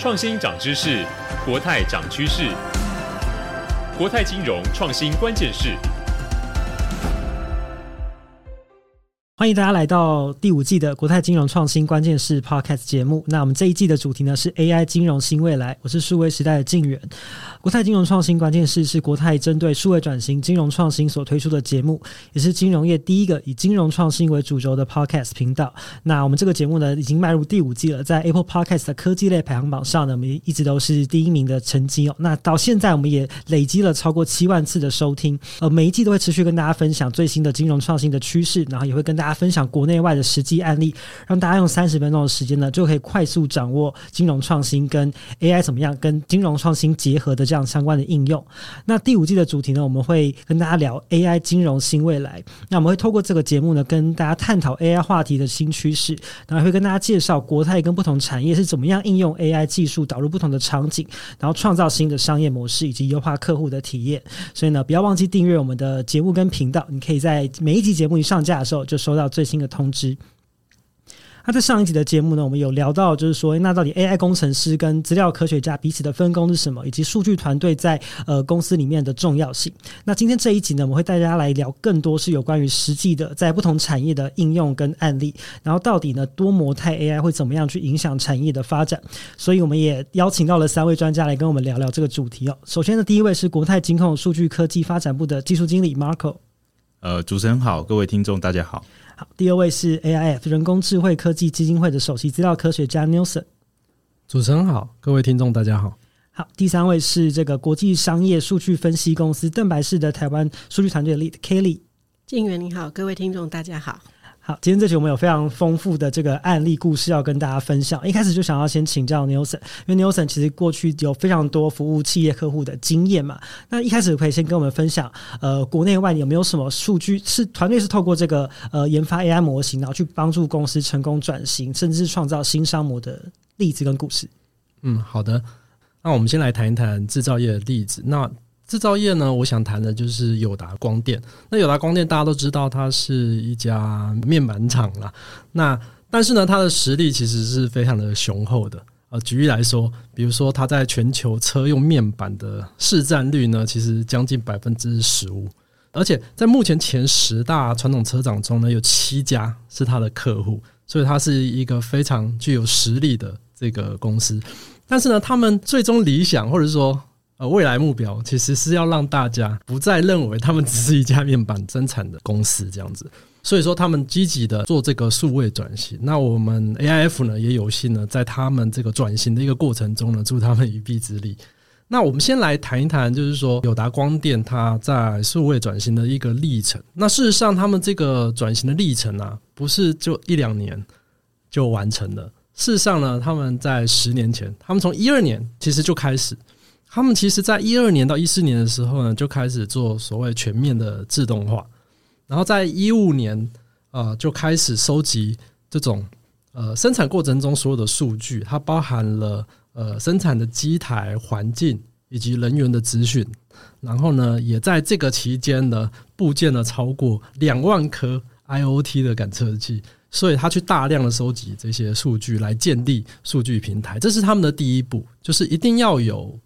创新涨知识，国泰涨趋势。国泰金融创新关键是。欢迎大家来到第五季的国泰金融创新关键是 Podcast 节目。那我们这一季的主题呢是 AI 金融新未来。我是数位时代的敬远。国泰金融创新关键是是国泰针对数位转型、金融创新所推出的节目，也是金融业第一个以金融创新为主轴的 Podcast 频道。那我们这个节目呢已经迈入第五季了，在 Apple Podcast 的科技类排行榜上呢，我们一直都是第一名的成绩哦。那到现在我们也累积了超过七万次的收听，呃，每一季都会持续跟大家分享最新的金融创新的趋势，然后也会跟大家。分享国内外的实际案例，让大家用三十分钟的时间呢，就可以快速掌握金融创新跟 AI 怎么样跟金融创新结合的这样相关的应用。那第五季的主题呢，我们会跟大家聊 AI 金融新未来。那我们会透过这个节目呢，跟大家探讨 AI 话题的新趋势，然后会跟大家介绍国泰跟不同产业是怎么样应用 AI 技术导入不同的场景，然后创造新的商业模式以及优化客户的体验。所以呢，不要忘记订阅我们的节目跟频道，你可以在每一集节目一上架的时候就收到。最新的通知。那在上一集的节目呢，我们有聊到，就是说，那到底 AI 工程师跟资料科学家彼此的分工是什么，以及数据团队在呃公司里面的重要性。那今天这一集呢，我们会带大家来聊更多是有关于实际的在不同产业的应用跟案例，然后到底呢多模态 AI 会怎么样去影响产业的发展。所以我们也邀请到了三位专家来跟我们聊聊这个主题哦。首先呢，第一位是国泰金控数据科技发展部的技术经理 Marco。呃，主持人好，各位听众大家好。好，第二位是 AIF 人工智慧科技基金会的首席资料科学家 Nelson。主持人好，各位听众大家好。好，第三位是这个国际商业数据分析公司邓白氏的台湾数据团队 Lead Kelly。静源你好，各位听众大家好。好，今天这期我们有非常丰富的这个案例故事要跟大家分享。一开始就想要先请教 Nelson，因为 Nelson 其实过去有非常多服务企业客户的经验嘛。那一开始可以先跟我们分享，呃，国内外有没有什么数据是团队是透过这个呃研发 AI 模型，然后去帮助公司成功转型，甚至是创造新商模的例子跟故事？嗯，好的。那我们先来谈一谈制造业的例子。那制造业呢，我想谈的就是友达光电。那友达光电大家都知道，它是一家面板厂啦。那但是呢，它的实力其实是非常的雄厚的。呃，举例来说，比如说它在全球车用面板的市占率呢，其实将近百分之十五。而且在目前前十大传统车厂中呢，有七家是它的客户，所以它是一个非常具有实力的这个公司。但是呢，他们最终理想，或者说呃，未来目标其实是要让大家不再认为他们只是一家面板生产的公司这样子，所以说他们积极的做这个数位转型。那我们 AIF 呢也有幸呢在他们这个转型的一个过程中呢助他们一臂之力。那我们先来谈一谈，就是说友达光电它在数位转型的一个历程。那事实上，他们这个转型的历程啊，不是就一两年就完成了。事实上呢，他们在十年前，他们从一二年其实就开始。他们其实，在一二年到一四年的时候呢，就开始做所谓全面的自动化，然后在一五年，呃，就开始收集这种呃生产过程中所有的数据，它包含了呃生产的机台、环境以及人员的资讯，然后呢，也在这个期间呢，布建了超过两万颗 IoT 的感测器，所以他去大量的收集这些数据来建立数据平台，这是他们的第一步，就是一定要有。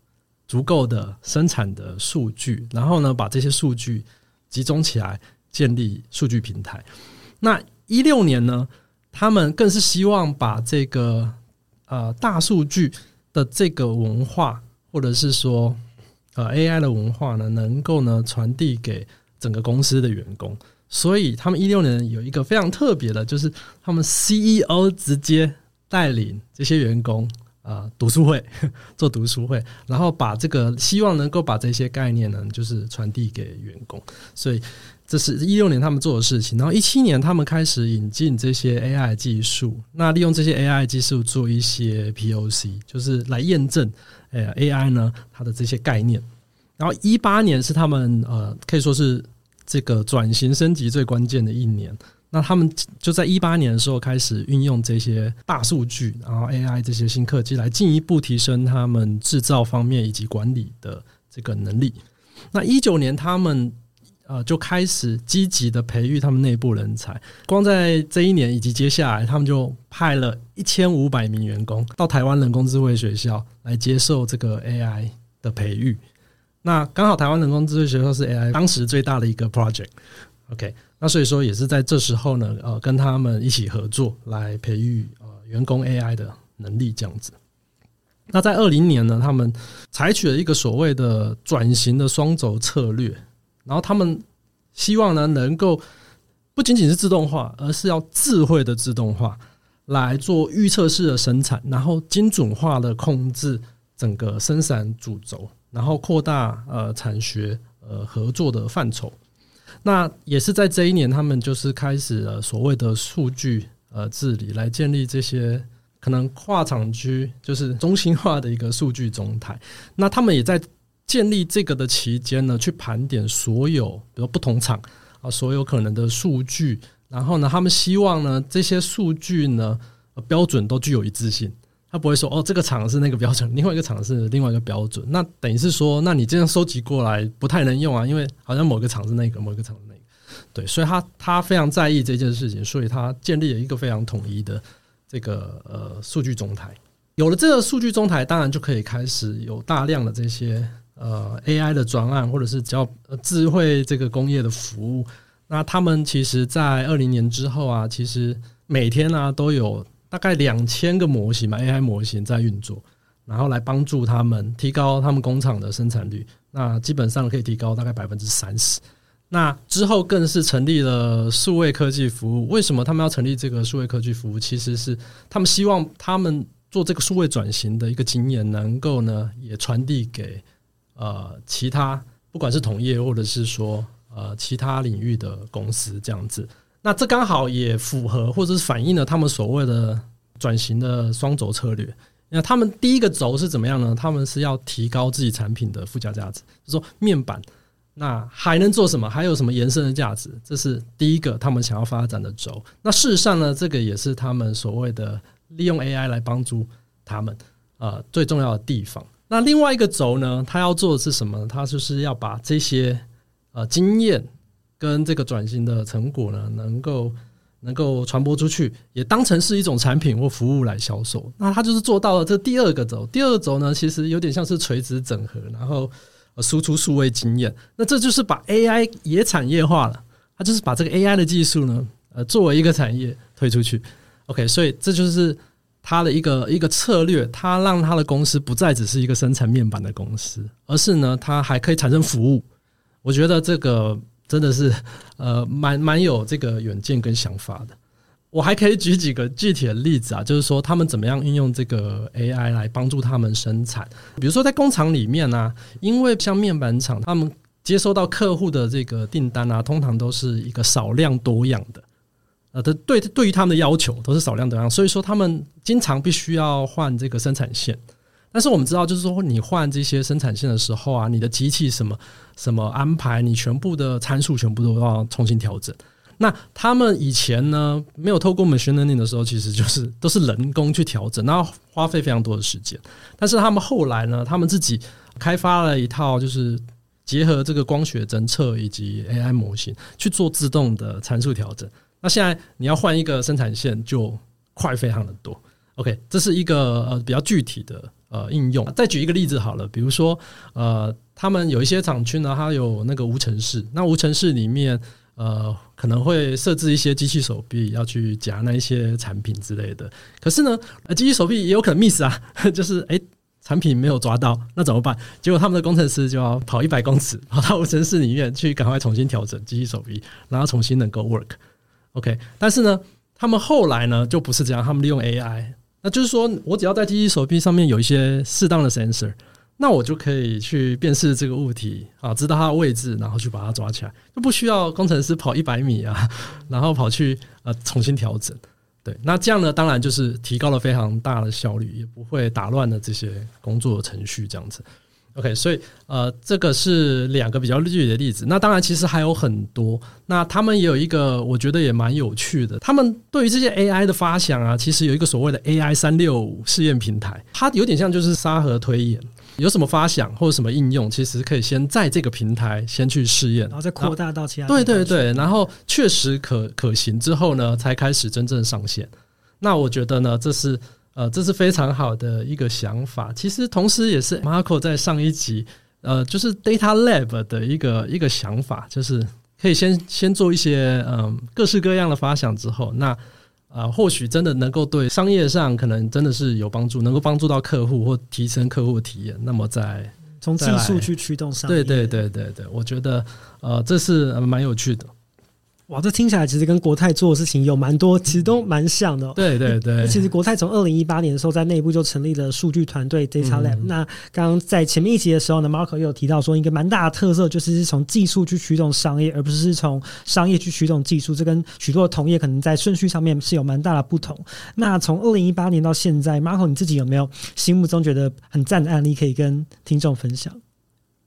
足够的生产的数据，然后呢，把这些数据集中起来，建立数据平台。那一六年呢，他们更是希望把这个呃大数据的这个文化，或者是说呃 AI 的文化呢，能够呢传递给整个公司的员工。所以他们一六年有一个非常特别的，就是他们 CEO 直接带领这些员工。啊，读书会 做读书会，然后把这个希望能够把这些概念呢，就是传递给员工。所以这是一六年他们做的事情。然后一七年他们开始引进这些 AI 技术，那利用这些 AI 技术做一些 POC，就是来验证呃 AI 呢它的这些概念。然后一八年是他们呃可以说是这个转型升级最关键的一年。那他们就在一八年的时候开始运用这些大数据，然后 AI 这些新科技来进一步提升他们制造方面以及管理的这个能力。那一九年他们呃就开始积极的培育他们内部人才。光在这一年以及接下来，他们就派了一千五百名员工到台湾人工智慧学校来接受这个 AI 的培育。那刚好台湾人工智慧学校是 AI 当时最大的一个 project。OK，那所以说也是在这时候呢，呃，跟他们一起合作来培育呃员工 AI 的能力这样子。那在二零年呢，他们采取了一个所谓的转型的双轴策略，然后他们希望呢能够不仅仅是自动化，而是要智慧的自动化来做预测式的生产，然后精准化的控制整个生产主轴，然后扩大呃产学呃合作的范畴。那也是在这一年，他们就是开始了所谓的数据呃治理，来建立这些可能跨厂区就是中心化的一个数据中台。那他们也在建立这个的期间呢，去盘点所有比如不同厂啊所有可能的数据，然后呢，他们希望呢这些数据呢标准都具有一致性。他不会说哦，这个厂是那个标准，另外一个厂是另外一个标准。那等于是说，那你这样收集过来不太能用啊，因为好像某个厂是那个，某个厂是那个。对，所以他他非常在意这件事情，所以他建立了一个非常统一的这个呃数据中台。有了这个数据中台，当然就可以开始有大量的这些呃 AI 的专案，或者是叫智慧这个工业的服务。那他们其实，在二零年之后啊，其实每天呢、啊、都有。大概两千个模型嘛，AI 模型在运作，然后来帮助他们提高他们工厂的生产率。那基本上可以提高大概百分之三十。那之后更是成立了数位科技服务。为什么他们要成立这个数位科技服务？其实是他们希望他们做这个数位转型的一个经验，能够呢也传递给呃其他不管是同业或者是说呃其他领域的公司这样子。那这刚好也符合，或者是反映了他们所谓的转型的双轴策略。那他们第一个轴是怎么样呢？他们是要提高自己产品的附加价值，就是说面板那还能做什么？还有什么延伸的价值？这是第一个他们想要发展的轴。那事实上呢，这个也是他们所谓的利用 AI 来帮助他们呃最重要的地方。那另外一个轴呢，他要做的是什么？他就是要把这些呃经验。跟这个转型的成果呢，能够能够传播出去，也当成是一种产品或服务来销售。那他就是做到了这第二个轴。第二轴呢，其实有点像是垂直整合，然后输出数位经验。那这就是把 AI 也产业化了。他就是把这个 AI 的技术呢，呃，作为一个产业推出去。OK，所以这就是他的一个一个策略。他让他的公司不再只是一个生产面板的公司，而是呢，它还可以产生服务。我觉得这个。真的是，呃，蛮蛮有这个远见跟想法的。我还可以举几个具体的例子啊，就是说他们怎么样运用这个 AI 来帮助他们生产。比如说在工厂里面呢、因为像面板厂，他们接收到客户的这个订单啊，通常都是一个少量多样的，呃，的对对于他们的要求都是少量多样，所以说他们经常必须要换这个生产线。但是我们知道，就是说你换这些生产线的时候啊，你的机器什么什么安排，你全部的参数全部都要重新调整。那他们以前呢，没有透过 machine learning 的时候，其实就是都是人工去调整，那花费非常多的时间。但是他们后来呢，他们自己开发了一套，就是结合这个光学侦测以及 AI 模型去做自动的参数调整。那现在你要换一个生产线，就快非常的多。OK，这是一个呃比较具体的。呃，应用再举一个例子好了，比如说，呃，他们有一些厂区呢，它有那个无尘室，那无尘室里面，呃，可能会设置一些机器手臂要去夹那一些产品之类的。可是呢，呃，机器手臂也有可能 miss 啊，就是诶，产品没有抓到，那怎么办？结果他们的工程师就要跑一百公尺跑到无尘室里面去，赶快重新调整机器手臂，然后重新能够 work。OK，但是呢，他们后来呢就不是这样，他们利用 AI。那就是说，我只要在机器手臂上面有一些适当的 sensor，那我就可以去辨识这个物体啊，知道它的位置，然后去把它抓起来，就不需要工程师跑一百米啊，然后跑去呃重新调整。对，那这样呢，当然就是提高了非常大的效率，也不会打乱了这些工作程序这样子。OK，所以呃，这个是两个比较具体的例子。那当然，其实还有很多。那他们也有一个，我觉得也蛮有趣的。他们对于这些 AI 的发想啊，其实有一个所谓的 AI 三六五试验平台，它有点像就是沙盒推演。有什么发想或者什么应用，其实可以先在这个平台先去试验，然后再扩大到其他。对对对，然后确实可可行之后呢，才开始真正上线。那我觉得呢，这是。呃，这是非常好的一个想法。其实，同时也是 Marco 在上一集，呃，就是 Data Lab 的一个一个想法，就是可以先先做一些嗯、呃、各式各样的发想之后，那啊、呃，或许真的能够对商业上可能真的是有帮助，能够帮助到客户或提升客户的体验。那么在从技术去驱动商业，对对对对对，我觉得呃，这是蛮有趣的。哇，这听起来其实跟国泰做的事情有蛮多，其实都蛮像的哦。对对对，其实国泰从二零一八年的时候，在内部就成立了数据团队 Data Lab。那刚刚在前面一集的时候呢，Marco 又有提到说，一个蛮大的特色就是是从技术去驱动商业，而不是从商业去驱动技术。这跟许多的同业可能在顺序上面是有蛮大的不同。那从二零一八年到现在，Marco 你自己有没有心目中觉得很赞的案例可以跟听众分享？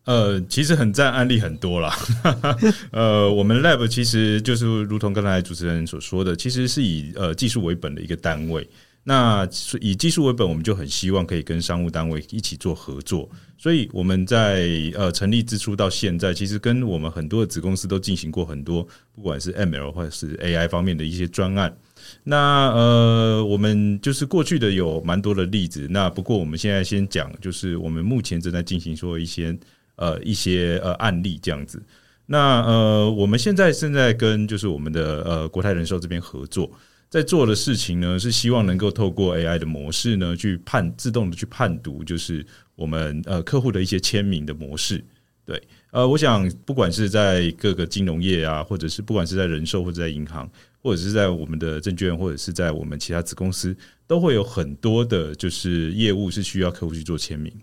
呃，其实很赞案例很多啦。呃，我们 Lab 其实就是如同刚才主持人所说的，其实是以呃技术为本的一个单位。那以技术为本，我们就很希望可以跟商务单位一起做合作。所以我们在呃成立之初到现在，其实跟我们很多的子公司都进行过很多，不管是 ML 或者是 AI 方面的一些专案。那呃，我们就是过去的有蛮多的例子。那不过我们现在先讲，就是我们目前正在进行说一些。呃，一些呃案例这样子，那呃，我们现在正在跟就是我们的呃国泰人寿这边合作，在做的事情呢，是希望能够透过 AI 的模式呢，去判自动的去判读，就是我们呃客户的一些签名的模式。对，呃，我想不管是在各个金融业啊，或者是不管是在人寿或者在银行，或者是在我们的证券，或者是在我们其他子公司，都会有很多的就是业务是需要客户去做签名。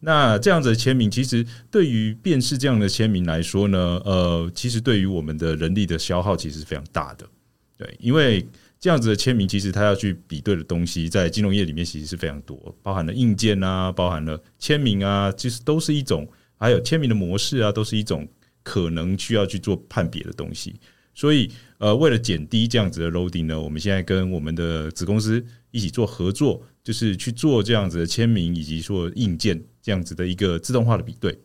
那这样子的签名，其实对于辨识这样的签名来说呢，呃，其实对于我们的人力的消耗其实是非常大的，对，因为这样子的签名，其实他要去比对的东西，在金融业里面其实是非常多，包含了硬件啊，包含了签名啊，其实都是一种，还有签名的模式啊，都是一种可能需要去做判别的东西。所以，呃，为了减低这样子的 loading 呢，我们现在跟我们的子公司一起做合作，就是去做这样子的签名以及说硬件。这样子的一个自动化的比对，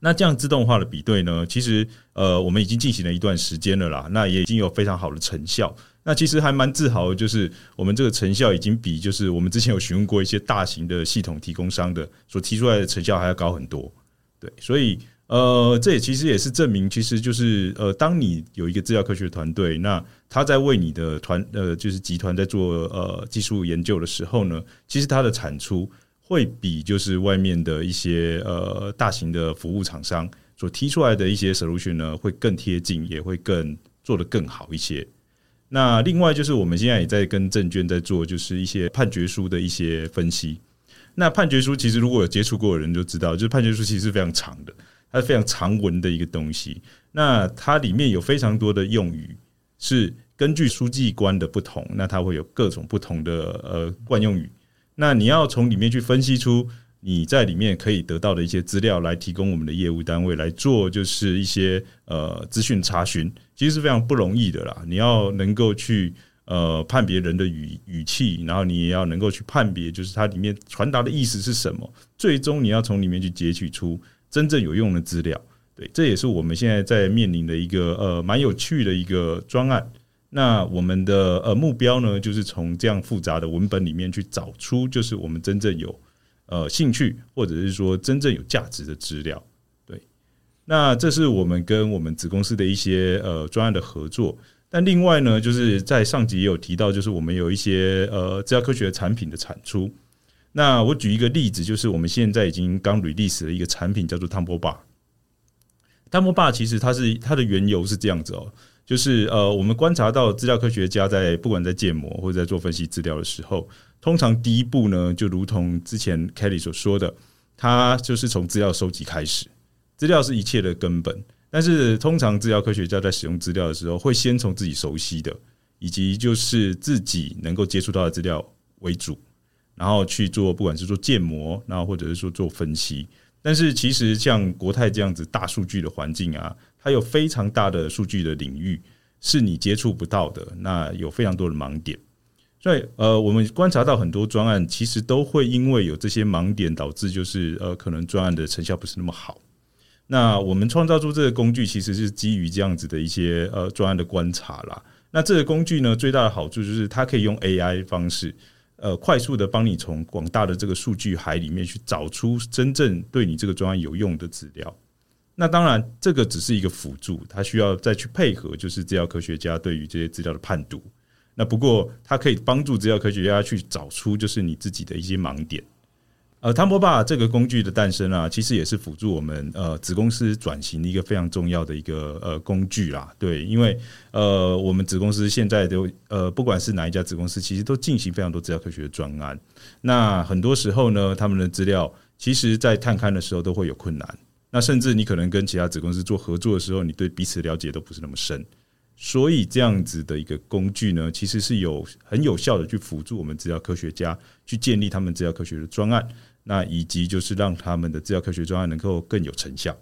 那这样自动化的比对呢，其实呃，我们已经进行了一段时间了啦，那也已经有非常好的成效。那其实还蛮自豪，就是我们这个成效已经比就是我们之前有询问过一些大型的系统提供商的所提出来的成效还要高很多。对，所以呃，这也其实也是证明，其实就是呃，当你有一个资料科学团队，那他在为你的团呃，就是集团在做呃技术研究的时候呢，其实它的产出。会比就是外面的一些呃大型的服务厂商所提出来的一些 solution 呢，会更贴近，也会更做得更好一些。那另外就是我们现在也在跟证券在做，就是一些判决书的一些分析。那判决书其实如果有接触过的人就知道，就是判决书其实是非常长的，它是非常长文的一个东西。那它里面有非常多的用语是根据书记官的不同，那它会有各种不同的呃惯用语。那你要从里面去分析出你在里面可以得到的一些资料，来提供我们的业务单位来做，就是一些呃资讯查询，其实是非常不容易的啦。你要能够去呃判别人的语语气，然后你也要能够去判别，就是它里面传达的意思是什么。最终你要从里面去截取出真正有用的资料。对，这也是我们现在在面临的一个呃蛮有趣的一个专案。那我们的呃目标呢，就是从这样复杂的文本里面去找出，就是我们真正有呃兴趣，或者是说真正有价值的资料。对，那这是我们跟我们子公司的一些呃专案的合作。但另外呢，就是在上集也有提到，就是我们有一些呃资料科学产品的产出。那我举一个例子，就是我们现在已经刚 release 的一个产品叫做 TurboBar。TurboBar 其实它是它的缘由是这样子哦。就是呃，我们观察到资料科学家在不管在建模或者在做分析资料的时候，通常第一步呢，就如同之前 Kelly 所说的，他就是从资料收集开始，资料是一切的根本。但是通常资料科学家在使用资料的时候，会先从自己熟悉的以及就是自己能够接触到的资料为主，然后去做不管是做建模，然后或者是说做分析。但是其实像国泰这样子大数据的环境啊，它有非常大的数据的领域是你接触不到的，那有非常多的盲点。所以，呃，我们观察到很多专案，其实都会因为有这些盲点，导致就是呃，可能专案的成效不是那么好。那我们创造出这个工具，其实是基于这样子的一些呃专案的观察啦。那这个工具呢，最大的好处就是它可以用 AI 方式，呃，快速的帮你从广大的这个数据海里面去找出真正对你这个专案有用的资料。那当然，这个只是一个辅助，它需要再去配合，就是制药科学家对于这些资料的判读。那不过，它可以帮助制药科学家去找出就是你自己的一些盲点。呃，汤波霸这个工具的诞生啊，其实也是辅助我们呃子公司转型的一个非常重要的一个呃工具啦。对，因为呃我们子公司现在都呃不管是哪一家子公司，其实都进行非常多资料科学的专案。那很多时候呢，他们的资料其实在探勘的时候都会有困难。那甚至你可能跟其他子公司做合作的时候，你对彼此了解都不是那么深。所以这样子的一个工具呢，其实是有很有效的去辅助我们资料科学家去建立他们资料科学的专案，那以及就是让他们的资料科学专案能够更有成效。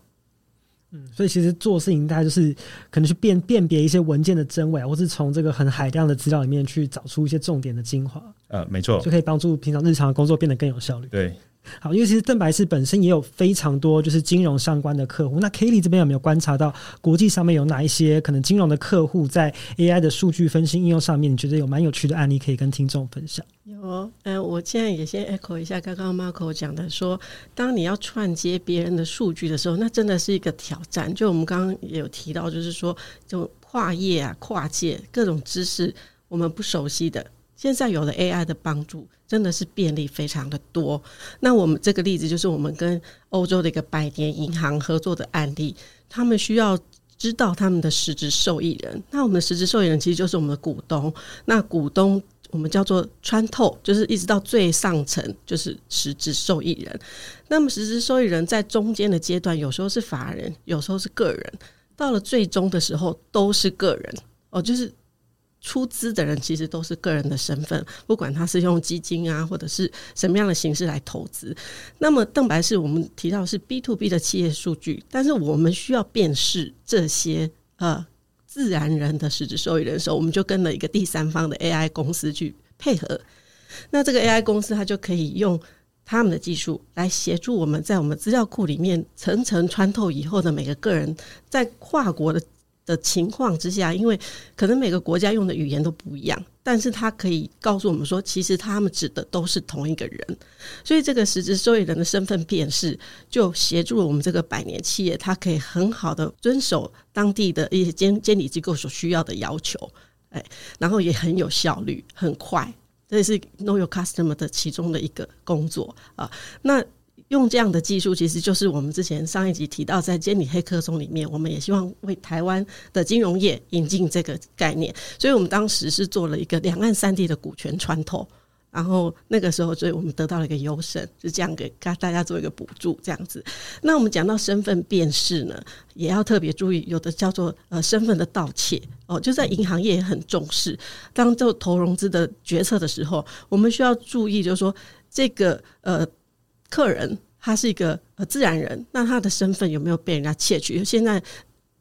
嗯，所以其实做事情大家就是可能去辨辨别一些文件的真伪，或是从这个很海量的资料里面去找出一些重点的精华。呃，没错，就可以帮助平常日常的工作变得更有效率。对。好，因为其实邓白氏本身也有非常多就是金融相关的客户。那 Kelly 这边有没有观察到国际上面有哪一些可能金融的客户在 AI 的数据分析应用上面，你觉得有蛮有趣的案例可以跟听众分享？有，嗯、我现在也先 echo 一下刚刚 Marco 讲的说，说当你要串接别人的数据的时候，那真的是一个挑战。就我们刚刚也有提到，就是说，就跨业啊、跨界各种知识，我们不熟悉的。现在有了 AI 的帮助，真的是便利非常的多。那我们这个例子就是我们跟欧洲的一个百年银行合作的案例，他们需要知道他们的实质受益人。那我们的实质受益人其实就是我们的股东。那股东我们叫做穿透，就是一直到最上层就是实质受益人。那么实质受益人在中间的阶段，有时候是法人，有时候是个人，到了最终的时候都是个人哦，就是。出资的人其实都是个人的身份，不管他是用基金啊，或者是什么样的形式来投资。那么邓白氏我们提到是 B to B 的企业数据，但是我们需要辨识这些呃自然人的实质受益人的时候，我们就跟了一个第三方的 AI 公司去配合。那这个 AI 公司它就可以用他们的技术来协助我们在我们资料库里面层层穿透以后的每个个人在跨国的。的情况之下，因为可能每个国家用的语言都不一样，但是他可以告诉我们说，其实他们指的都是同一个人，所以这个实质受益人的身份辨识，就协助了我们这个百年企业，它可以很好的遵守当地的一些监监理机构所需要的要求，哎，然后也很有效率，很快，这也是 Know Your Customer 的其中的一个工作啊，那。用这样的技术，其实就是我们之前上一集提到，在监理黑客松里面，我们也希望为台湾的金融业引进这个概念。所以我们当时是做了一个两岸三地的股权穿透，然后那个时候，所以我们得到了一个优胜，是这样给大家做一个补助，这样子。那我们讲到身份辨识呢，也要特别注意，有的叫做呃身份的盗窃哦，就在银行业也很重视。当做投融资的决策的时候，我们需要注意，就是说这个呃。客人他是一个呃自然人，那他的身份有没有被人家窃取？现在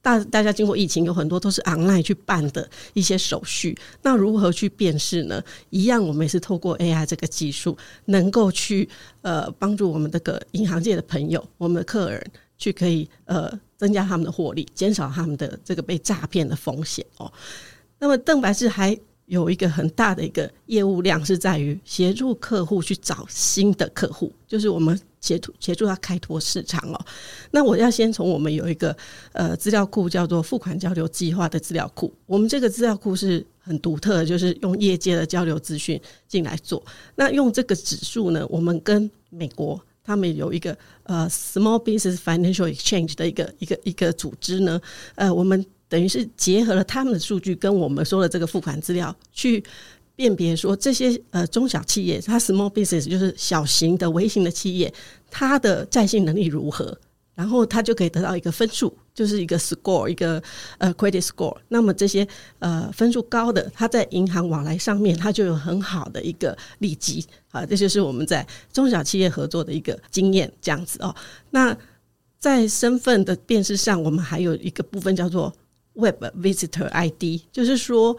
大大家经过疫情，有很多都是 online 去办的一些手续，那如何去辨识呢？一样，我们也是透过 AI 这个技术，能够去呃帮助我们这个银行界的朋友，我们的客人去可以呃增加他们的获利，减少他们的这个被诈骗的风险哦。那么邓白氏还。有一个很大的一个业务量是在于协助客户去找新的客户，就是我们协助协助他开拓市场哦。那我要先从我们有一个呃资料库叫做付款交流计划的资料库，我们这个资料库是很独特的，就是用业界的交流资讯进来做。那用这个指数呢，我们跟美国他们有一个呃 Small Business Financial Exchange 的一个一个一个组织呢，呃，我们。等于是结合了他们的数据跟我们说的这个付款资料，去辨别说这些呃中小企业，它 small business 就是小型的微型的企业，它的债信能力如何？然后他就可以得到一个分数，就是一个 score，一个呃 credit score。那么这些呃分数高的，他在银行往来上面，他就有很好的一个利基啊。这就是我们在中小企业合作的一个经验，这样子哦。那在身份的辨识上，我们还有一个部分叫做 Web Visitor ID，就是说，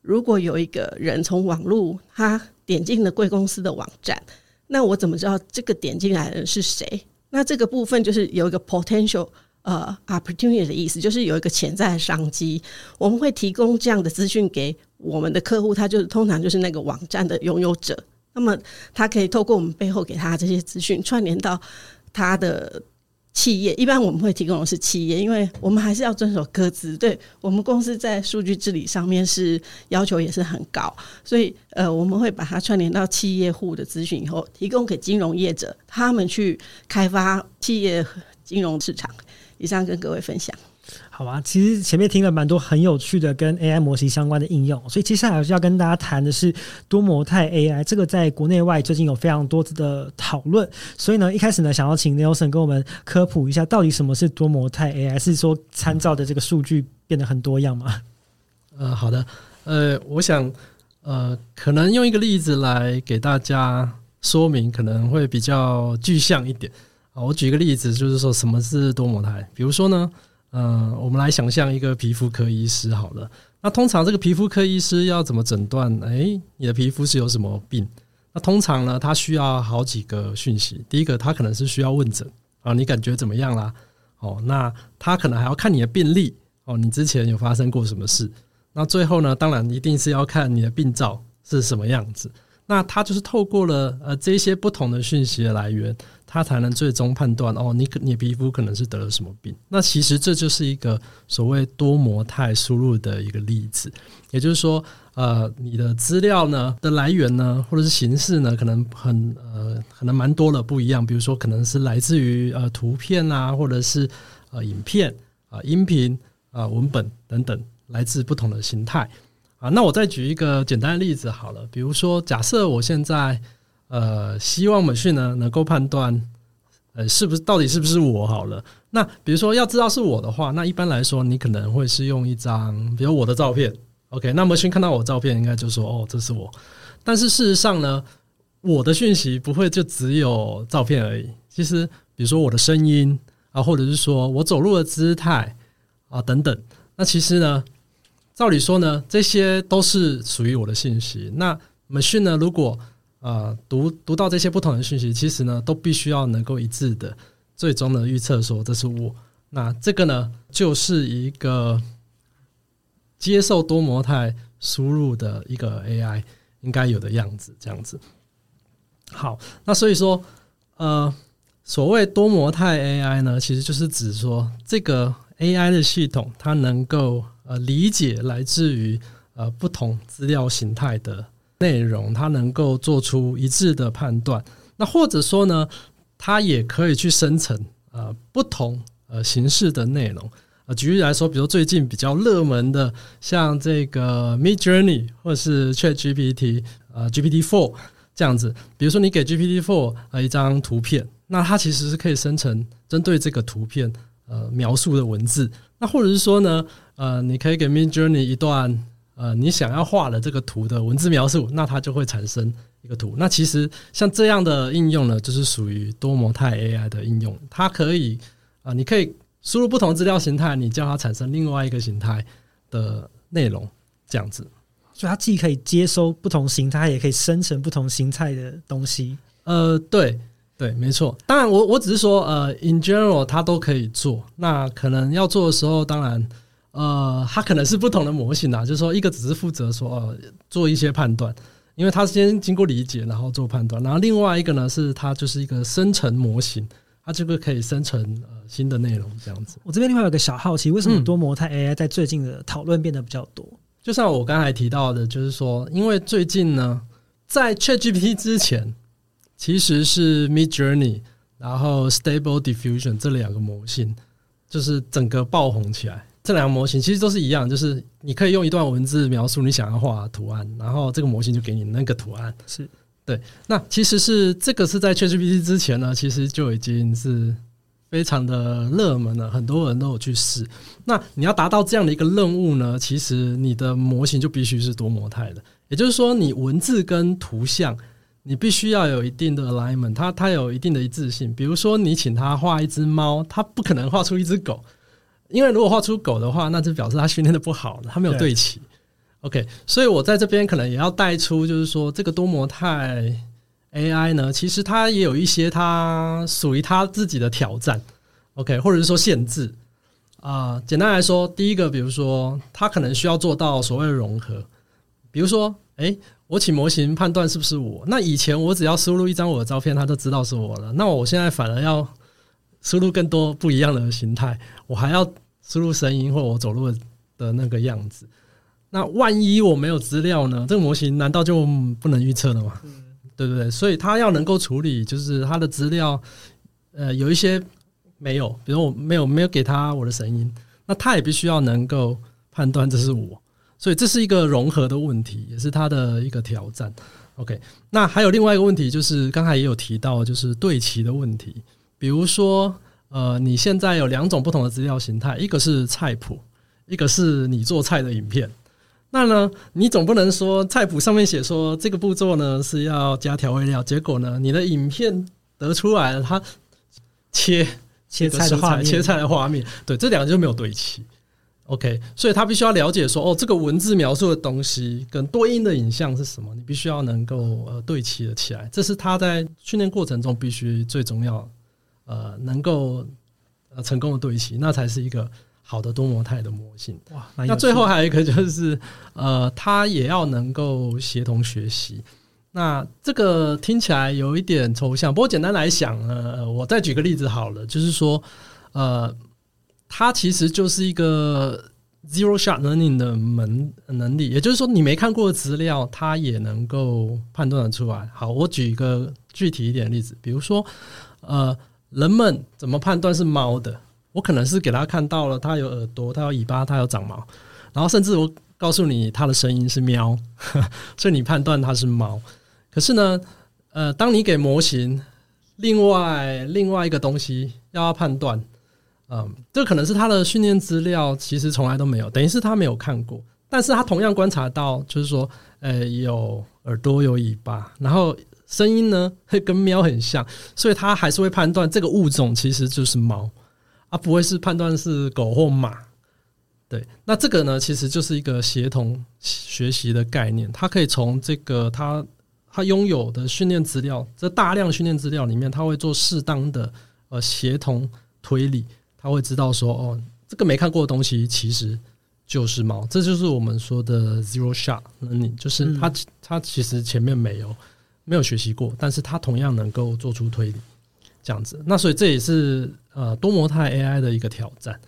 如果有一个人从网络他点进了贵公司的网站，那我怎么知道这个点进来的人是谁？那这个部分就是有一个 potential 呃 opportunity 的意思，就是有一个潜在的商机。我们会提供这样的资讯给我们的客户，他就是通常就是那个网站的拥有者。那么他可以透过我们背后给他这些资讯，串联到他的。企业一般我们会提供的是企业，因为我们还是要遵守各自。对我们公司在数据治理上面是要求也是很高，所以呃我们会把它串联到企业户的资讯以后，提供给金融业者，他们去开发企业金融市场。以上跟各位分享。好吧，其实前面听了蛮多很有趣的跟 AI 模型相关的应用，所以接下来要跟大家谈的是多模态 AI。这个在国内外最近有非常多次的讨论，所以呢，一开始呢，想要请 Nelson 跟我们科普一下，到底什么是多模态 AI？是说参照的这个数据变得很多样吗？呃，好的，呃，我想，呃，可能用一个例子来给大家说明，可能会比较具象一点。啊，我举个例子，就是说什么是多模态，比如说呢。嗯、我们来想象一个皮肤科医师好了。那通常这个皮肤科医师要怎么诊断？诶，你的皮肤是有什么病？那通常呢，他需要好几个讯息。第一个，他可能是需要问诊啊，你感觉怎么样啦？哦，那他可能还要看你的病历哦，你之前有发生过什么事？那最后呢，当然一定是要看你的病灶是什么样子。那他就是透过了呃这些不同的讯息的来源，他才能最终判断哦，你你皮肤可能是得了什么病。那其实这就是一个所谓多模态输入的一个例子，也就是说，呃，你的资料呢的来源呢，或者是形式呢，可能很呃可能蛮多的不一样。比如说，可能是来自于呃图片啊，或者是呃影片啊、音频啊、文本等等，来自不同的形态。啊，那我再举一个简单的例子好了，比如说，假设我现在呃希望美讯呢能够判断呃是不是到底是不是我好了。那比如说要知道是我的话，那一般来说你可能会是用一张比如我的照片，OK，那么先看到我照片应该就说哦这是我。但是事实上呢，我的讯息不会就只有照片而已。其实比如说我的声音啊，或者是说我走路的姿态啊等等，那其实呢。照理说呢，这些都是属于我的信息。那 machine 呢，如果呃读读到这些不同的讯息，其实呢都必须要能够一致的，最终的预测说这是我。那这个呢，就是一个接受多模态输入的一个 AI 应该有的样子，这样子。好，那所以说，呃，所谓多模态 AI 呢，其实就是指说这个 AI 的系统它能够。呃，理解来自于呃不同资料形态的内容，它能够做出一致的判断。那或者说呢，它也可以去生成呃不同呃形式的内容。呃，举例来说，比如最近比较热门的，像这个 Midjourney 或者是 ChatGPT 呃，GPT Four 这样子。比如说，你给 GPT Four 呃一张图片，那它其实是可以生成针对这个图片呃描述的文字。那或者是说呢，呃，你可以给 Midjourney 一段呃你想要画的这个图的文字描述，那它就会产生一个图。那其实像这样的应用呢，就是属于多模态 AI 的应用。它可以啊、你可以输入不同资料形态，你叫它产生另外一个形态的内容，这样子。所以它既可以接收不同形态，也可以生成不同形态的东西。呃，对。对，没错。当然我，我我只是说，呃，in general，它都可以做。那可能要做的时候，当然，呃，它可能是不同的模型啊。就是说，一个只是负责说，呃，做一些判断，因为它先经过理解，然后做判断。然后另外一个呢，是它就是一个生成模型，它这个可以生成呃新的内容这样子。我这边另外有个小好奇，为什么多模态 AI 在最近的讨论变得比较多？就像我刚才提到的，就是说，因为最近呢，在 ChatGPT 之前。其实是 Midjourney，然后 Stable Diffusion 这两个模型，就是整个爆红起来。这两个模型其实都是一样，就是你可以用一段文字描述你想要画的图案，然后这个模型就给你那个图案。是对。那其实是这个是在 ChatGPT 之前呢，其实就已经是非常的热门了，很多人都有去试。那你要达到这样的一个任务呢，其实你的模型就必须是多模态的，也就是说，你文字跟图像，你必须要有一定的 alignment，它它有一定的一致性。比如说，你请他画一只猫，他不可能画出一只狗，因为如果画出狗的话，那就表示他训练的不好了，他没有对齐。OK，所以我在这边可能也要带出，就是说这个多模态 AI 呢，其实它也有一些它属于它自己的挑战，OK，或者是说限制啊、呃。简单来说，第一个，比如说它可能需要做到所谓的融合，比如说，诶。我请模型判断是不是我，那以前我只要输入一张我的照片，它就知道是我了。那我现在反而要输入更多不一样的形态，我还要输入声音或我走路的那个样子。那万一我没有资料呢？这个模型难道就不能预测了吗？对不对？所以它要能够处理，就是它的资料，呃，有一些没有，比如我没有没有给他我的声音，那它也必须要能够判断这是我。所以这是一个融合的问题，也是它的一个挑战。OK，那还有另外一个问题，就是刚才也有提到，就是对齐的问题。比如说，呃，你现在有两种不同的资料形态，一个是菜谱，一个是你做菜的影片。那呢，你总不能说菜谱上面写说这个步骤呢是要加调味料，结果呢，你的影片得出来了，它切切菜的画面，切菜的画面，对，这两个就没有对齐。OK，所以他必须要了解说，哦，这个文字描述的东西跟对应的影像是什么，你必须要能够呃对齐的起来，这是他在训练过程中必须最重要，呃，能够呃成功的对齐，那才是一个好的多模态的模型。哇，那最后还有一个就是，呃，它也要能够协同学习。那这个听起来有一点抽象，不过简单来讲，呃，我再举个例子好了，就是说，呃。它其实就是一个 zero shot learning 的门能力，也就是说，你没看过的资料，它也能够判断得出来。好，我举一个具体一点的例子，比如说，呃，人们怎么判断是猫的？我可能是给他看到了，它有耳朵，它有尾巴，它有长毛，然后甚至我告诉你它的声音是喵，所以你判断它是猫。可是呢，呃，当你给模型另外另外一个东西要要判断。嗯，这可能是他的训练资料，其实从来都没有，等于是他没有看过，但是他同样观察到，就是说，呃，有耳朵，有尾巴，然后声音呢会跟喵很像，所以他还是会判断这个物种其实就是猫，啊不会是判断是狗或马。对，那这个呢，其实就是一个协同学习的概念，它可以从这个它它拥有的训练资料，这大量训练资料里面，它会做适当的呃协同推理。它会知道说，哦，这个没看过的东西其实就是猫，这就是我们说的 zero shot learning，就是它它其实前面没有没有学习过，但是他同样能够做出推理，这样子。那所以这也是呃多模态 AI 的一个挑战。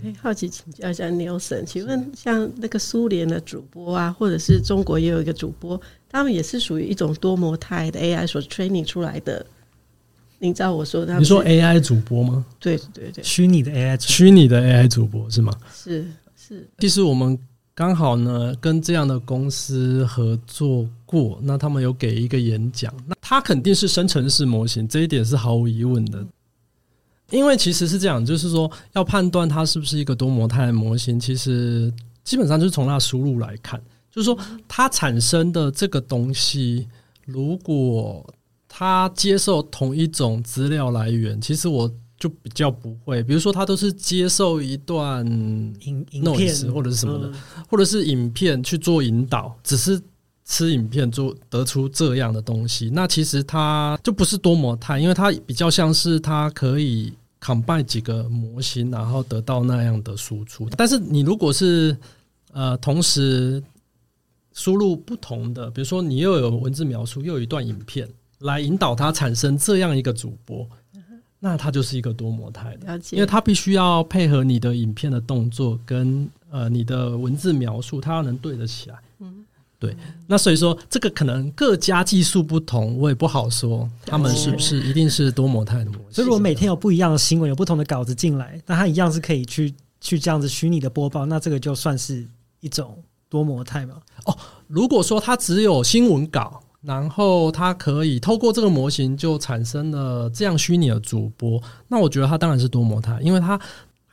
可以好奇请教一下 Nelson，请问像那个苏联的主播啊，或者是中国也有一个主播，他们也是属于一种多模态的 AI 所 training 出来的。你知道我说的？你说 AI 主播吗？对对对，虚拟的 AI，虚拟的 AI 主播是吗？是是。其实我们刚好呢跟这样的公司合作过，那他们有给一个演讲，那它肯定是生成式模型，这一点是毫无疑问的。因为其实是这样，就是说要判断它是不是一个多模态的模型，其实基本上就是从它输入来看，就是说它产生的这个东西，如果它接受同一种资料来源，其实我就比较不会。比如说，他都是接受一段影影片或者是什么的，或者是影片去做引导，只是吃影片就得出这样的东西。那其实它就不是多模态，因为它比较像是它可以 combine 几个模型，然后得到那样的输出。但是你如果是呃同时输入不同的，比如说你又有文字描述，又有一段影片。来引导它产生这样一个主播，那它就是一个多模态的，因为它必须要配合你的影片的动作跟呃你的文字描述，它要能对得起来。嗯，对。那所以说，这个可能各家技术不同，我也不好说他们是不是一定是多模态的模式。所以，如果每天有不一样的新闻，有不同的稿子进来，那它一样是可以去去这样子虚拟的播报，那这个就算是一种多模态嘛？哦，如果说它只有新闻稿。然后它可以透过这个模型就产生了这样虚拟的主播。那我觉得它当然是多模态，因为它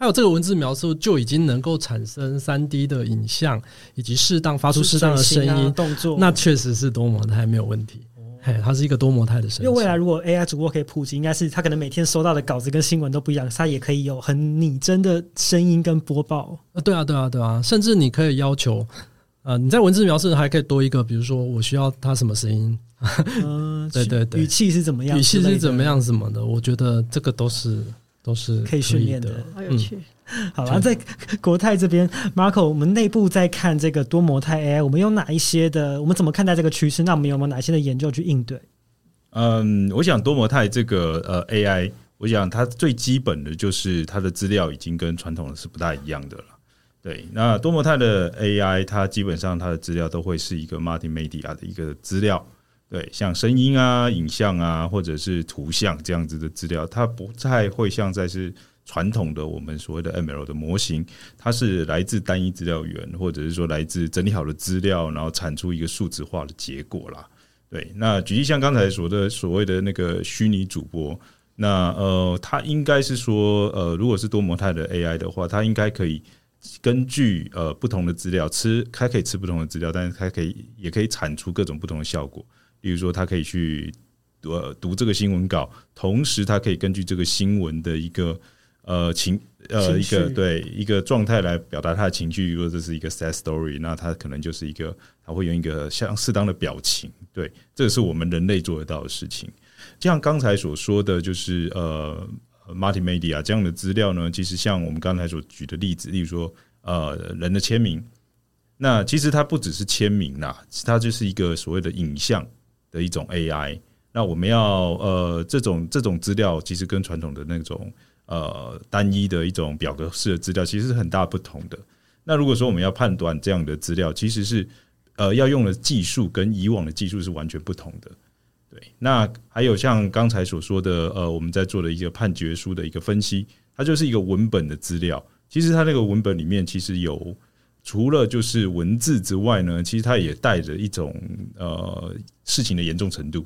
还有这个文字描述就已经能够产生三 D 的影像，以及适当发出适当的声音、啊、动作。那确实是多模态没有问题。嘿，它是一个多模态的声音。因为未来如果 AI 主播可以普及，应该是他可能每天收到的稿子跟新闻都不一样，他也可以有很拟真的声音跟播报。呃，对啊，对啊，对啊，甚至你可以要求，呃，你在文字描述还可以多一个，比如说我需要他什么声音，嗯，对对对，语气是怎么样，语气是怎么样什么的，我觉得这个都是都是可以训练的，好有趣。嗯好了，在国泰这边，Marco，我们内部在看这个多模态 AI，我们有哪一些的？我们怎么看待这个趋势？那我们有没有哪些的研究去应对？嗯，我想多模态这个呃 AI，我想它最基本的就是它的资料已经跟传统的是不大一样的了。对，那多模态的 AI，它基本上它的资料都会是一个 multimedia 的一个资料，对，像声音啊、影像啊，或者是图像这样子的资料，它不太会像在是。传统的我们所谓的 ML 的模型，它是来自单一资料源，或者是说来自整理好的资料，然后产出一个数字化的结果啦。对，那举例像刚才说的所谓的那个虚拟主播，那呃，它应该是说呃，如果是多模态的 AI 的话，它应该可以根据呃不同的资料吃，它可以吃不同的资料，但是它可以也可以产出各种不同的效果。例如说，他可以去读读这个新闻稿，同时他可以根据这个新闻的一个。呃，情呃一个对一个状态来表达他的情绪。如果这是一个 sad story，那他可能就是一个他会用一个像适当的表情。对，这个是我们人类做得到的事情。就像刚才所说的就是呃，multimedia 这样的资料呢，其实像我们刚才所举的例子，例如说呃人的签名，那其实它不只是签名啦，它就是一个所谓的影像的一种 AI。那我们要呃这种这种资料，其实跟传统的那种。呃，单一的一种表格式的资料，其实是很大不同的。那如果说我们要判断这样的资料，其实是呃要用的技术跟以往的技术是完全不同的。对，那还有像刚才所说的，呃，我们在做的一个判决书的一个分析，它就是一个文本的资料。其实它那个文本里面，其实有除了就是文字之外呢，其实它也带着一种呃事情的严重程度。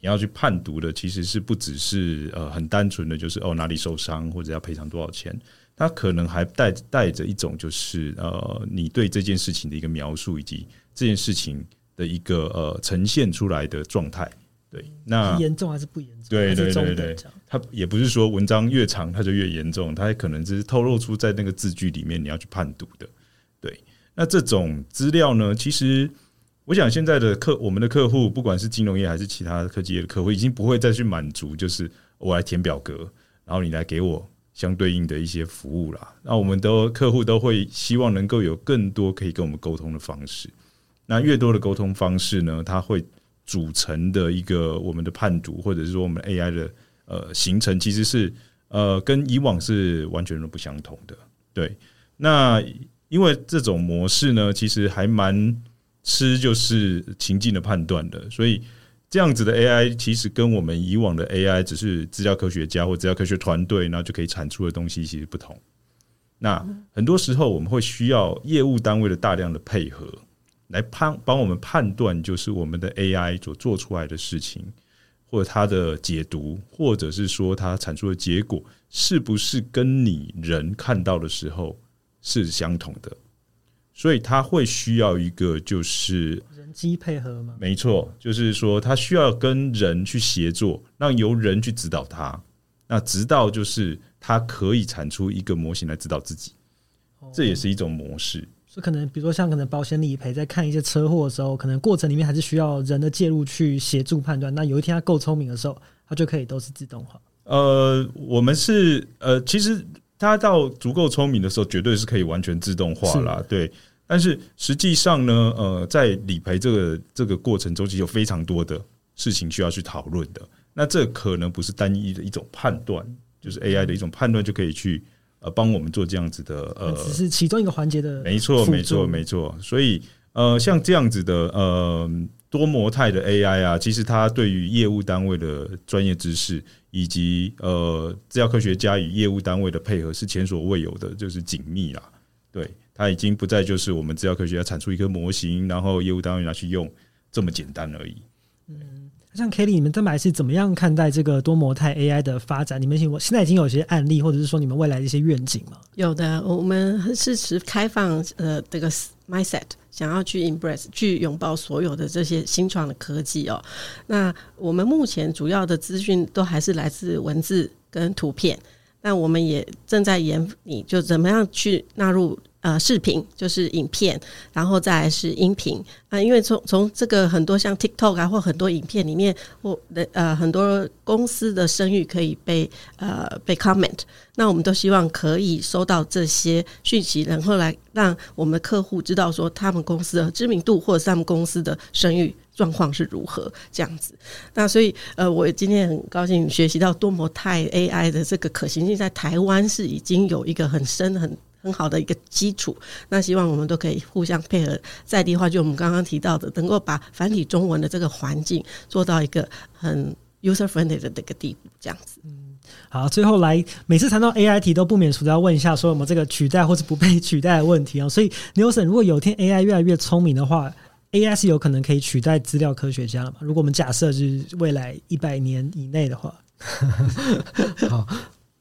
你要去判读的其实是不只是呃很单纯的就是哦哪里受伤或者要赔偿多少钱，它可能还带带着一种就是呃你对这件事情的一个描述以及这件事情的一个呃呈现出来的状态。对，那严重还是不严重？对对对对，它也不是说文章越长它就越严重，它可能只是透露出在那个字句里面你要去判读的。对，那这种资料呢，其实。我想现在的客，我们的客户，不管是金融业还是其他科技业的客户，已经不会再去满足，就是我来填表格，然后你来给我相对应的一些服务啦。那我们都客户都会希望能够有更多可以跟我们沟通的方式。那越多的沟通方式呢，它会组成的一个我们的判读，或者是说我们 AI 的呃形成，其实是呃跟以往是完全都不相同的。对，那因为这种模式呢，其实还蛮。吃就是情境的判断的，所以这样子的 AI 其实跟我们以往的 AI 只是资料科学家或资料科学团队，然后就可以产出的东西其实不同。那很多时候我们会需要业务单位的大量的配合，来判帮我们判断，就是我们的 AI 所做出来的事情，或者它的解读，或者是说它产出的结果，是不是跟你人看到的时候是相同的。所以它会需要一个就是人机配合吗？没错，就是说它需要跟人去协作，让由人去指导它，那直到就是它可以产出一个模型来指导自己，这也是一种模式。所以可能比如说像可能保险理赔在看一些车祸的时候，可能过程里面还是需要人的介入去协助判断。那有一天他够聪明的时候，他就可以都是自动化。呃，我们是呃，其实。他到足够聪明的时候，绝对是可以完全自动化啦。对。但是实际上呢，呃，在理赔这个这个过程中，其实有非常多的事情需要去讨论的。那这可能不是单一的一种判断，就是 AI 的一种判断就可以去呃帮我们做这样子的呃，只是其中一个环节的。没错，没错，没错。所以呃，像这样子的呃。多模态的 AI 啊，其实它对于业务单位的专业知识，以及呃，资料科学家与业务单位的配合是前所未有的，就是紧密啦。对，它已经不再就是我们资料科学家产出一个模型，然后业务单位拿去用，这么简单而已。嗯，像 Kelly，你们这边是怎么样看待这个多模态 AI 的发展？你们现在已经有些案例，或者是说你们未来的一些愿景吗？有的，我们是持开放呃这个 mindset，想要去 embrace 去拥抱所有的这些新创的科技哦。那我们目前主要的资讯都还是来自文字跟图片，那我们也正在研拟，就怎么样去纳入。呃，视频就是影片，然后再是音频啊、因为从从这个很多像 TikTok 啊，或很多影片里面，或的呃很多公司的声誉可以被呃被 comment，那我们都希望可以收到这些讯息，然后来让我们的客户知道说他们公司的知名度或者是他们公司的声誉状况是如何这样子。那所以呃，我今天很高兴学习到多模态 AI 的这个可行性，在台湾是已经有一个很深很。很好的一个基础，那希望我们都可以互相配合，在地化，就我们刚刚提到的，能够把繁体中文的这个环境做到一个很 user friendly 的这个地步，这样子。嗯，好，最后来，每次谈到 AI 题都不免除的要问一下，说我们这个取代或是不被取代的问题啊？所以 Nelson，如果有一天 AI 越来越聪明的话，AI 是有可能可以取代资料科学家了嘛？如果我们假设是未来一百年以内的话，好，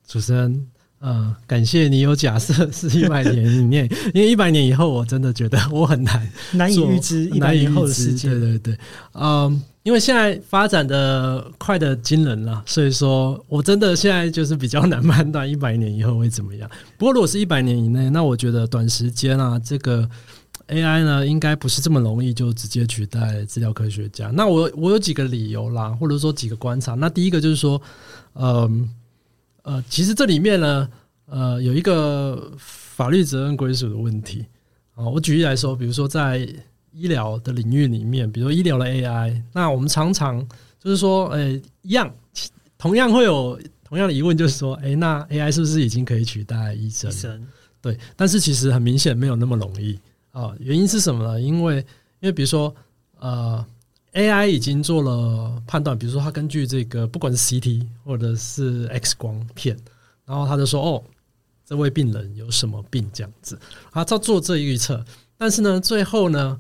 主持人。嗯，感谢你有假设 是一百年以内，因为一百年以后，我真的觉得我很难 难以预知一百年后的世界。对对对，嗯，因为现在发展的快的惊人了，所以说我真的现在就是比较难判断一百年以后会怎么样。不过如果是一百年以内，那我觉得短时间啊，这个 AI 呢，应该不是这么容易就直接取代资料科学家。那我我有几个理由啦，或者说几个观察。那第一个就是说，嗯。呃，其实这里面呢，呃，有一个法律责任归属的问题啊。我举例来说，比如说在医疗的领域里面，比如说医疗的 AI，那我们常常就是说，诶，一样，同样会有同样的疑问，就是说，诶，那 AI 是不是已经可以取代医生？医生对，但是其实很明显没有那么容易啊。原因是什么呢？因为，因为比如说，呃。AI 已经做了判断，比如说他根据这个不管是 CT 或者是 X 光片，然后他就说哦，这位病人有什么病这样子，他照做这一预测，但是呢，最后呢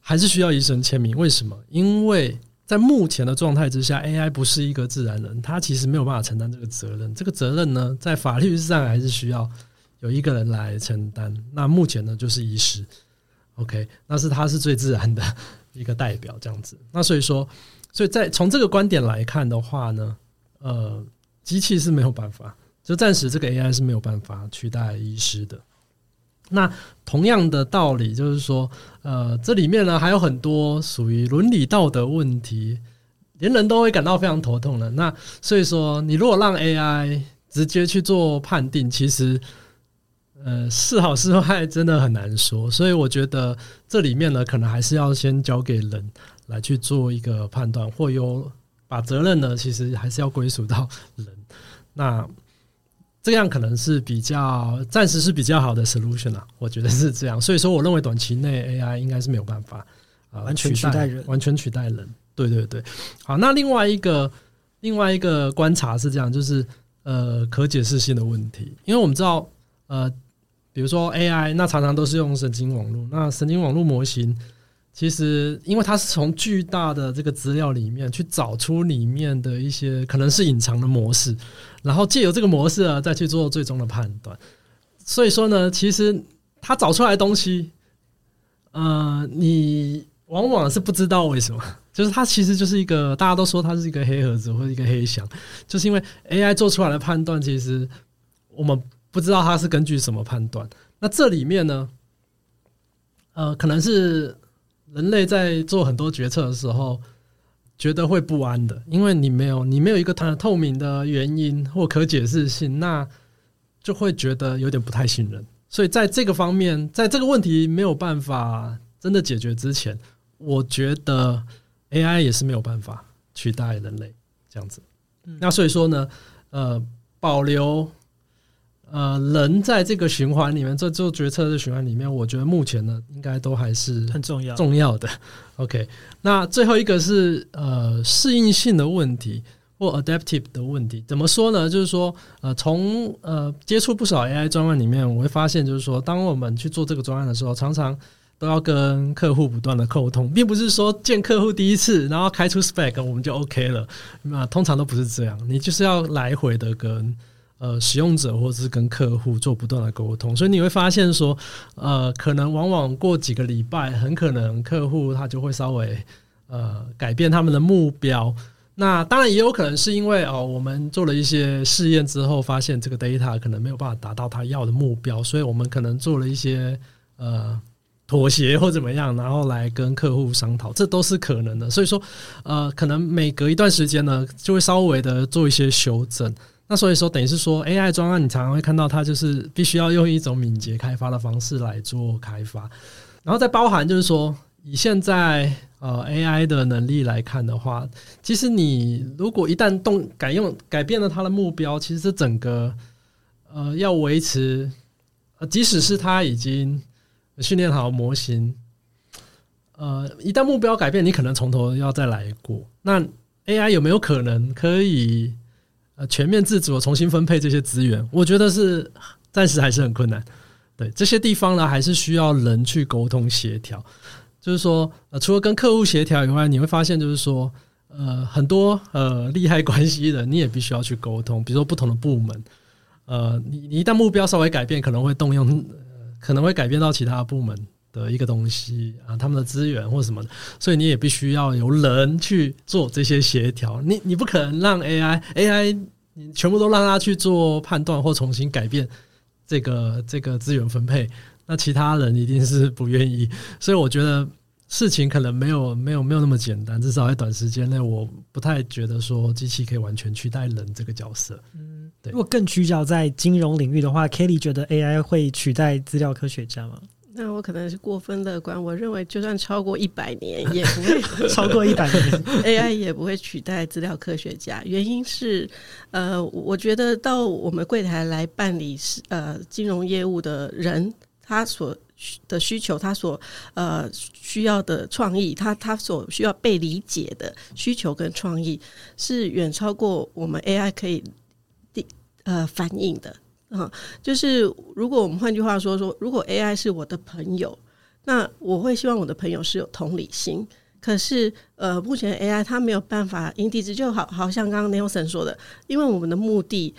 还是需要医生签名。为什么？因为在目前的状态之下，AI 不是一个自然人，他其实没有办法承担这个责任。这个责任呢，在法律上还是需要有一个人来承担。那目前呢，就是医师，OK，那是他是最自然的。一个代表这样子，那所以说，所以在从这个观点来看的话呢，呃，机器是没有办法，就暂时这个 AI 是没有办法取代医师的。那同样的道理就是说，呃，这里面呢还有很多属于伦理道德问题，连人都会感到非常头痛的。那所以说，你如果让 AI 直接去做判定，其实。呃，是好是坏，真的很难说。所以我觉得这里面呢，可能还是要先交给人来去做一个判断，或有把责任呢，其实还是要归属到人。那这样可能是比较暂时是比较好的 solution 啊，我觉得是这样。所以说，我认为短期内 AI 应该是没有办法啊，完全取代人，完全取代人。对对对。好，那另外一个另外一个观察是这样，就是呃，可解释性的问题，因为我们知道呃。比如说 AI，那常常都是用神经网络。那神经网络模型，其实因为它是从巨大的这个资料里面去找出里面的一些可能是隐藏的模式，然后借由这个模式啊，再去做最终的判断。所以说呢，其实它找出来的东西，呃，你往往是不知道为什么，就是它其实就是一个大家都说它是一个黑盒子或者一个黑箱，就是因为 AI 做出来的判断，其实我们。不知道他是根据什么判断？那这里面呢，呃，可能是人类在做很多决策的时候觉得会不安的，因为你没有你没有一个它透明的原因或可解释性，那就会觉得有点不太信任。所以在这个方面，在这个问题没有办法真的解决之前，我觉得 AI 也是没有办法取代人类这样子。那所以说呢，呃，保留。呃，人在这个循环里面，在做决策的循环里面，我觉得目前呢，应该都还是很重要重要的。OK，那最后一个是呃适应性的问题或 adaptive 的问题，怎么说呢？就是说，呃，从呃接触不少 AI 专案里面，我会发现，就是说，当我们去做这个专案的时候，常常都要跟客户不断的沟通，并不是说见客户第一次，然后开出 spec 我们就 OK 了。那通常都不是这样，你就是要来回的跟呃使用者或者是跟客户做不断的沟通。所以你会发现说，呃，可能往往过几个礼拜，很可能客户他就会稍微呃改变他们的目标。那当然也有可能是因为哦，我们做了一些试验之后，发现这个 data 可能没有办法达到他要的目标，所以我们可能做了一些呃。妥协或怎么样，然后来跟客户商讨，这都是可能的。所以说，呃，可能每隔一段时间呢，就会稍微的做一些修正。那所以说，等于是说，AI 专案你常常会看到它就是必须要用一种敏捷开发的方式来做开发，然后再包含就是说，以现在呃 AI 的能力来看的话，其实你如果一旦动改用改变了它的目标，其实这整个呃要维持，呃，即使是它已经。训练好模型，呃，一旦目标改变，你可能从头要再来过。那 AI 有没有可能可以呃全面自主重新分配这些资源？我觉得是暂时还是很困难。对这些地方呢，还是需要人去沟通协调。就是说，呃，除了跟客户协调以外，你会发现就是说，呃，很多呃利害关系的，你也必须要去沟通。比如说不同的部门，呃，你你一旦目标稍微改变，可能会动用。可能会改变到其他部门的一个东西啊，他们的资源或什么的，所以你也必须要有人去做这些协调。你你不可能让 AI AI 你全部都让它去做判断或重新改变这个这个资源分配，那其他人一定是不愿意。所以我觉得事情可能没有没有没有那么简单，至少在短时间内，我不太觉得说机器可以完全取代人这个角色。嗯。对如果更聚焦在金融领域的话，Kelly 觉得 AI 会取代资料科学家吗？那我可能是过分乐观，我认为就算超过一百年也不会 超过一百年，AI 也不会取代资料科学家。原因是，呃，我觉得到我们柜台来办理呃金融业务的人，他所的需求，他所呃需要的创意，他他所需要被理解的需求跟创意，是远超过我们 AI 可以。呃，反映的啊，就是如果我们换句话说说，如果 AI 是我的朋友，那我会希望我的朋友是有同理心。可是，呃，目前 AI 它没有办法因地制，就好好像刚刚 Nelson 说的，因为我们的目的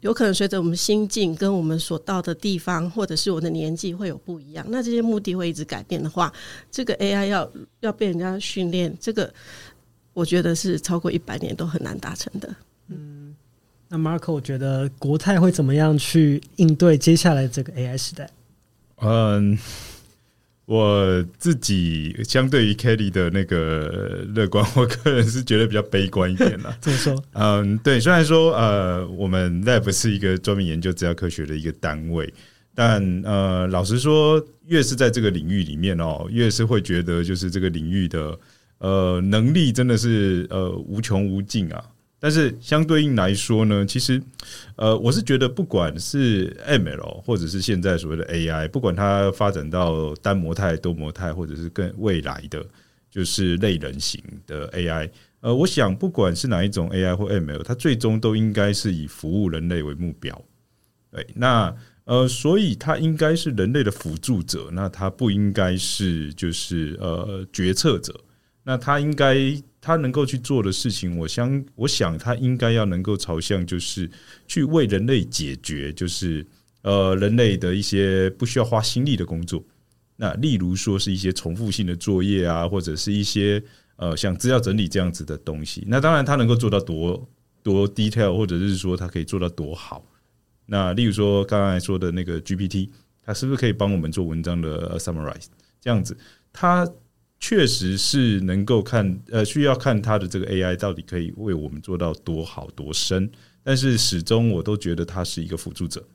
有可能随着我们心境跟我们所到的地方，或者是我的年纪会有不一样。那这些目的会一直改变的话，这个 AI 要要被人家训练，这个我觉得是超过一百年都很难达成的。嗯。那 Marco，我觉得国泰会怎么样去应对接下来这个 AI 时代？嗯，我自己相对于 Kelly 的那个乐观，我个人是觉得比较悲观一点了。怎么说？嗯，对，虽然说呃，我们 Lab 是一个专门研究资料科学的一个单位，但呃，老实说，越是在这个领域里面哦，越是会觉得就是这个领域的呃能力真的是呃无穷无尽啊。但是相对应来说呢，其实，呃，我是觉得不管是 ML 或者是现在所谓的 AI，不管它发展到单模态、多模态，或者是更未来的就是类人型的 AI，呃，我想不管是哪一种 AI 或 ML，它最终都应该是以服务人类为目标。对，那呃，所以它应该是人类的辅助者，那它不应该是就是呃决策者，那它应该。他能够去做的事情，我想，我想他应该要能够朝向，就是去为人类解决，就是呃，人类的一些不需要花心力的工作。那例如说是一些重复性的作业啊，或者是一些呃，像资料整理这样子的东西。那当然，他能够做到多多 detail，或者是说他可以做到多好。那例如说刚才说的那个 GPT，它是不是可以帮我们做文章的 summarize 这样子？它。确实是能够看，呃，需要看它的这个 AI 到底可以为我们做到多好多深，但是始终我都觉得它是一个辅助者。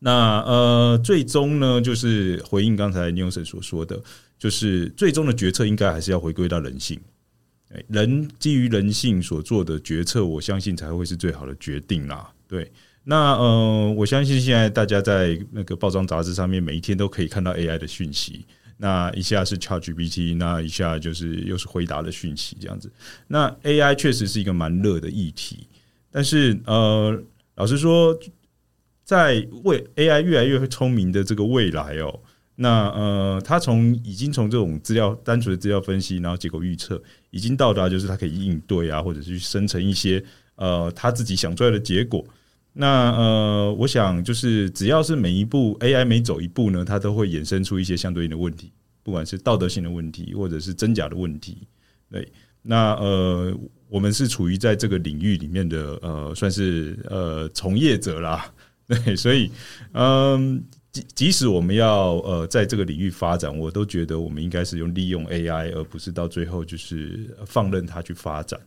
那呃，最终呢，就是回应刚才 Nelson 所说的，就是最终的决策应该还是要回归到人性，人基于人性所做的决策，我相信才会是最好的决定啦。对，那呃，我相信现在大家在那个报章杂志上面，每一天都可以看到 AI 的讯息。那一下是 ChatGPT，那一下就是又是回答的讯息这样子。那 AI 确实是一个蛮热的议题，但是呃，老实说，在未 AI 越来越聪明的这个未来哦，那呃，他从已经从这种资料单纯的资料分析，然后结果预测，已经到达就是他可以应对啊，或者是去生成一些呃他自己想出来的结果。那呃，我想就是只要是每一步 AI 每走一步呢，它都会衍生出一些相对应的问题，不管是道德性的问题，或者是真假的问题。对，那呃，我们是处于在这个领域里面的呃，算是呃从业者啦。对，所以嗯。即即使我们要呃在这个领域发展，我都觉得我们应该是用利用 AI，而不是到最后就是放任它去发展。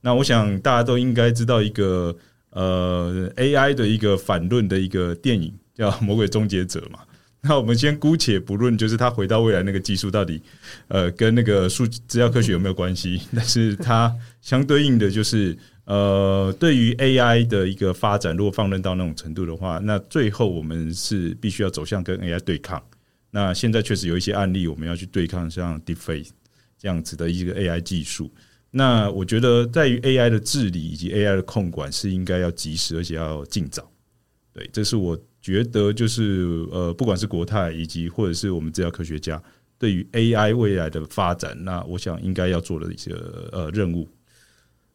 那我想大家都应该知道一个呃 AI 的一个反论的一个电影叫《魔鬼终结者》嘛。那我们先姑且不论，就是它回到未来那个技术到底呃跟那个数资料科学有没有关系，但是它相对应的就是。呃，对于 AI 的一个发展，如果放任到那种程度的话，那最后我们是必须要走向跟 AI 对抗。那现在确实有一些案例，我们要去对抗像 DeepFace 这样子的一个 AI 技术。那我觉得，在于 AI 的治理以及 AI 的控管是应该要及时，而且要尽早。对，这是我觉得就是呃，不管是国泰以及或者是我们制药科学家，对于 AI 未来的发展，那我想应该要做的一些呃任务。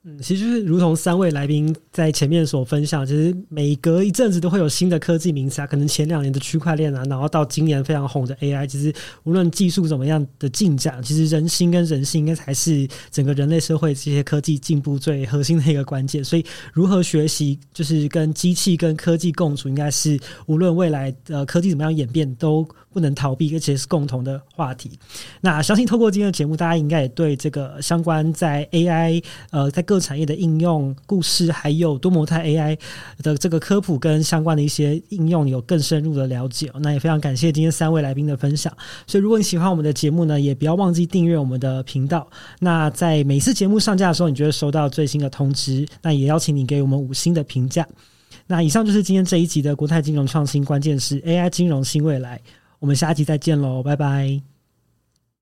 嗯，其实是如同三位来宾在前面所分享，其实每隔一阵子都会有新的科技名词啊，可能前两年的区块链啊，然后到今年非常红的 AI，其实无论技术怎么样的进展，其实人心跟人性应该才是整个人类社会这些科技进步最核心的一个关键。所以，如何学习就是跟机器跟科技共处，应该是无论未来呃科技怎么样演变都不能逃避，而且是共同的话题。那相信透过今天的节目，大家应该也对这个相关在 AI 呃在各产业的应用故事，还有多模态 AI 的这个科普跟相关的一些应用有更深入的了解。那也非常感谢今天三位来宾的分享。所以，如果你喜欢我们的节目呢，也不要忘记订阅我们的频道。那在每次节目上架的时候，你就会收到最新的通知。那也邀请你给我们五星的评价。那以上就是今天这一集的国泰金融创新关键是 AI 金融新未来。我们下期再见喽，拜拜。